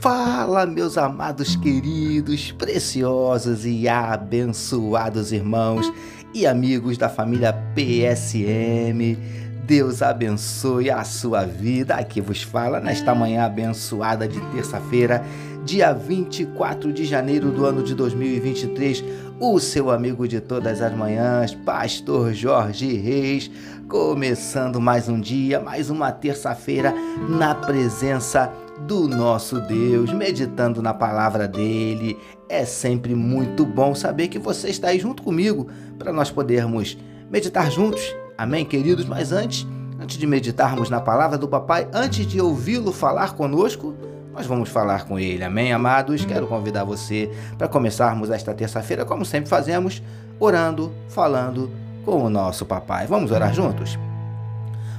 Fala, meus amados queridos, preciosos e abençoados irmãos e amigos da família PSM. Deus abençoe a sua vida. Aqui vos fala nesta manhã abençoada de terça-feira, dia 24 de janeiro do ano de 2023, o seu amigo de todas as manhãs, Pastor Jorge Reis, começando mais um dia, mais uma terça-feira na presença do nosso Deus, meditando na palavra dele. É sempre muito bom saber que você está aí junto comigo para nós podermos meditar juntos. Amém, queridos? Mas antes, antes de meditarmos na palavra do papai, antes de ouvi-lo falar conosco, nós vamos falar com ele. Amém, amados? Quero convidar você para começarmos esta terça-feira, como sempre fazemos, orando, falando com o nosso papai. Vamos orar juntos?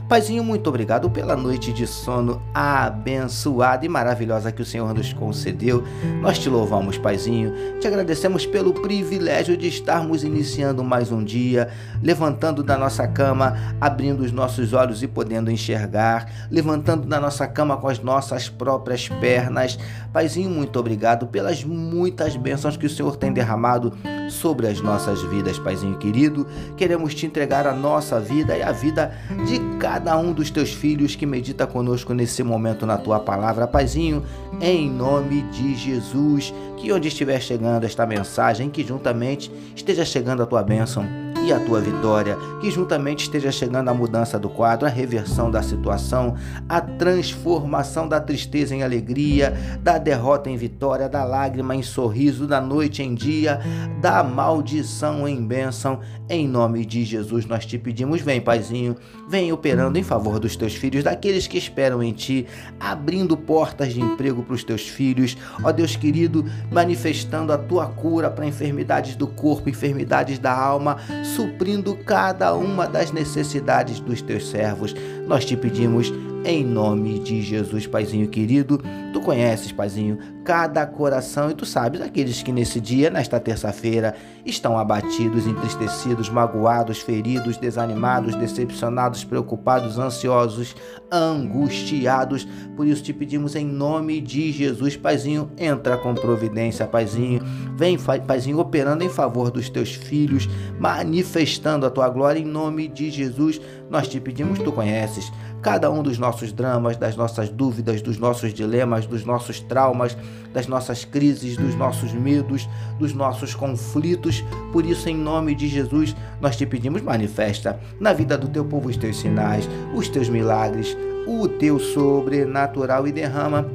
Paizinho, muito obrigado pela noite de sono abençoada e maravilhosa que o Senhor nos concedeu. Nós te louvamos, Paizinho. Te agradecemos pelo privilégio de estarmos iniciando mais um dia, levantando da nossa cama, abrindo os nossos olhos e podendo enxergar, levantando da nossa cama com as nossas próprias pernas. Paizinho, muito obrigado pelas muitas bênçãos que o Senhor tem derramado sobre as nossas vidas, Paizinho querido. Queremos te entregar a nossa vida e a vida de cada cada um dos teus filhos que medita conosco nesse momento na tua palavra, Paizinho, em nome de Jesus. Que onde estiver chegando esta mensagem, que juntamente esteja chegando a tua bênção a tua vitória, que juntamente esteja chegando a mudança do quadro, a reversão da situação, a transformação da tristeza em alegria, da derrota em vitória, da lágrima em sorriso, da noite em dia, da maldição em bênção. Em nome de Jesus nós te pedimos, vem, Paizinho, vem operando em favor dos teus filhos, daqueles que esperam em ti, abrindo portas de emprego para os teus filhos, ó Deus querido, manifestando a tua cura para enfermidades do corpo, enfermidades da alma, suprindo cada uma das necessidades dos teus servos. Nós te pedimos em nome de Jesus, Paizinho querido. Tu conheces, Paizinho, cada coração e tu sabes aqueles que nesse dia, nesta terça-feira, estão abatidos, entristecidos, magoados, feridos, desanimados, decepcionados, preocupados, ansiosos, angustiados. Por isso te pedimos em nome de Jesus, Paizinho, entra com providência, Paizinho. Vem, Paizinho, operando em favor dos teus filhos, manifestando a tua glória em nome de Jesus. Nós te pedimos, tu conheces cada um dos nossos dramas, das nossas dúvidas, dos nossos dilemas, dos nossos traumas, das nossas crises, dos nossos medos, dos nossos conflitos. Por isso, em nome de Jesus, nós te pedimos, manifesta na vida do teu povo os teus sinais, os teus milagres, o teu sobrenatural e derrama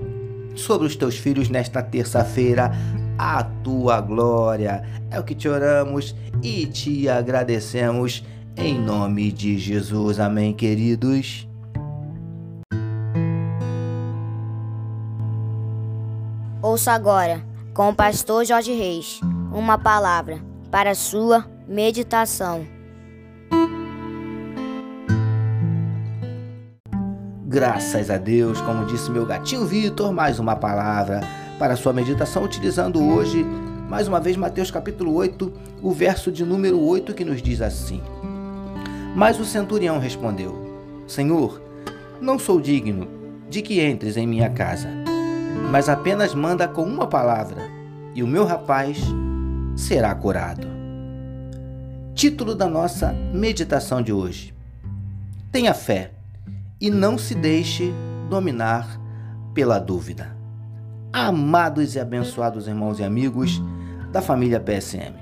sobre os teus filhos nesta terça-feira a tua glória. É o que te oramos e te agradecemos. Em nome de Jesus. Amém, queridos. Ouça agora, com o pastor Jorge Reis, uma palavra para sua meditação. Graças a Deus, como disse meu gatinho Vitor, mais uma palavra para sua meditação, utilizando hoje, mais uma vez, Mateus capítulo 8, o verso de número 8, que nos diz assim: Mas o centurião respondeu: Senhor, não sou digno de que entres em minha casa mas apenas manda com uma palavra, e o meu rapaz será curado. Título da nossa meditação de hoje: Tenha fé e não se deixe dominar pela dúvida. Amados e abençoados irmãos e amigos da família PSM.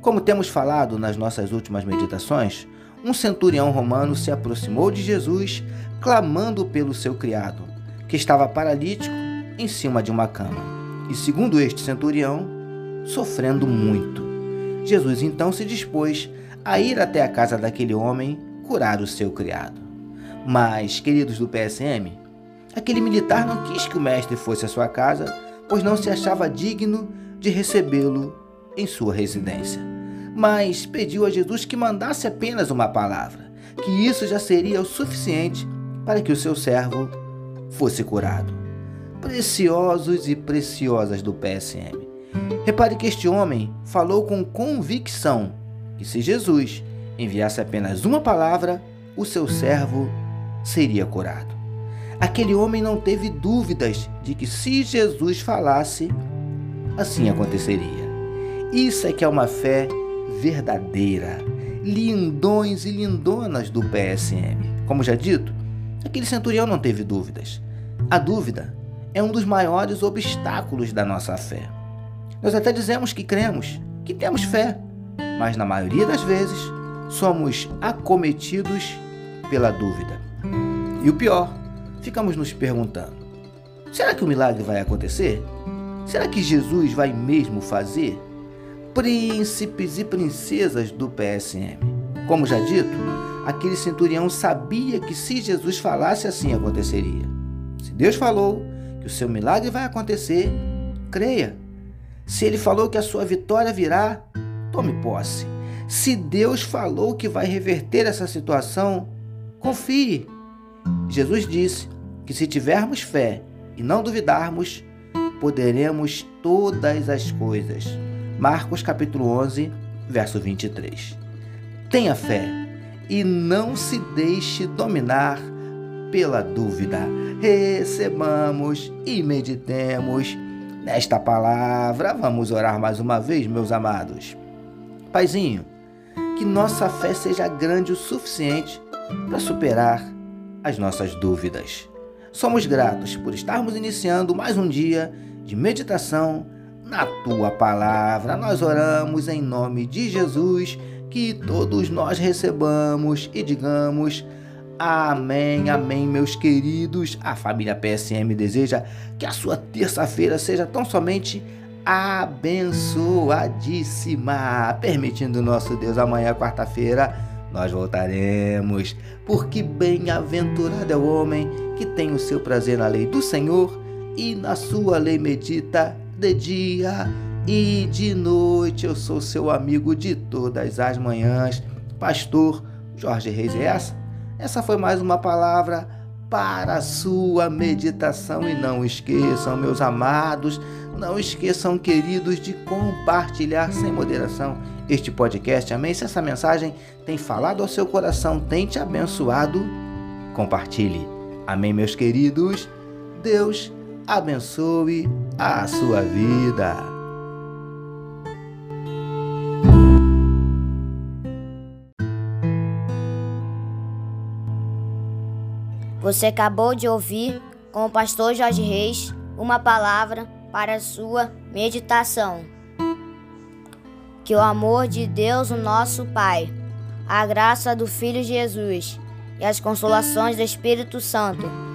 Como temos falado nas nossas últimas meditações, um centurião romano se aproximou de Jesus, clamando pelo seu criado, que estava paralítico em cima de uma cama. E segundo este centurião, sofrendo muito. Jesus então se dispôs a ir até a casa daquele homem curar o seu criado. Mas, queridos do PSM, aquele militar não quis que o mestre fosse à sua casa, pois não se achava digno de recebê-lo em sua residência. Mas pediu a Jesus que mandasse apenas uma palavra, que isso já seria o suficiente para que o seu servo fosse curado preciosos e preciosas do PSM. Repare que este homem falou com convicção que se Jesus enviasse apenas uma palavra, o seu servo seria curado. Aquele homem não teve dúvidas de que se Jesus falasse, assim aconteceria. Isso é que é uma fé verdadeira. Lindões e lindonas do PSM. Como já dito, aquele centurião não teve dúvidas. A dúvida é um dos maiores obstáculos da nossa fé. Nós até dizemos que cremos, que temos fé, mas na maioria das vezes somos acometidos pela dúvida. E o pior, ficamos nos perguntando: será que o milagre vai acontecer? Será que Jesus vai mesmo fazer? Príncipes e princesas do PSM. Como já dito, aquele centurião sabia que se Jesus falasse assim aconteceria. Se Deus falou que o seu milagre vai acontecer, creia. Se ele falou que a sua vitória virá, tome posse. Se Deus falou que vai reverter essa situação, confie. Jesus disse que se tivermos fé e não duvidarmos, poderemos todas as coisas. Marcos capítulo 11, verso 23. Tenha fé e não se deixe dominar pela dúvida. Recebamos e meditemos nesta palavra. Vamos orar mais uma vez, meus amados. Paizinho, que nossa fé seja grande o suficiente para superar as nossas dúvidas. Somos gratos por estarmos iniciando mais um dia de meditação na tua palavra. Nós oramos em nome de Jesus, que todos nós recebamos e digamos. Amém, amém, meus queridos. A família PSM deseja que a sua terça-feira seja tão somente abençoadíssima. Permitindo nosso Deus, amanhã, quarta-feira, nós voltaremos. Porque bem-aventurado é o homem que tem o seu prazer na lei do Senhor e na sua lei medita de dia e de noite. Eu sou seu amigo de todas as manhãs, pastor Jorge Reis. E essa, essa foi mais uma palavra para a sua meditação. E não esqueçam, meus amados, não esqueçam, queridos, de compartilhar sem moderação este podcast. Amém? Se essa mensagem tem falado ao seu coração, tem te abençoado, compartilhe. Amém, meus queridos? Deus abençoe a sua vida. Você acabou de ouvir com o pastor Jorge Reis uma palavra para sua meditação. Que o amor de Deus, o nosso Pai, a graça do Filho Jesus e as consolações do Espírito Santo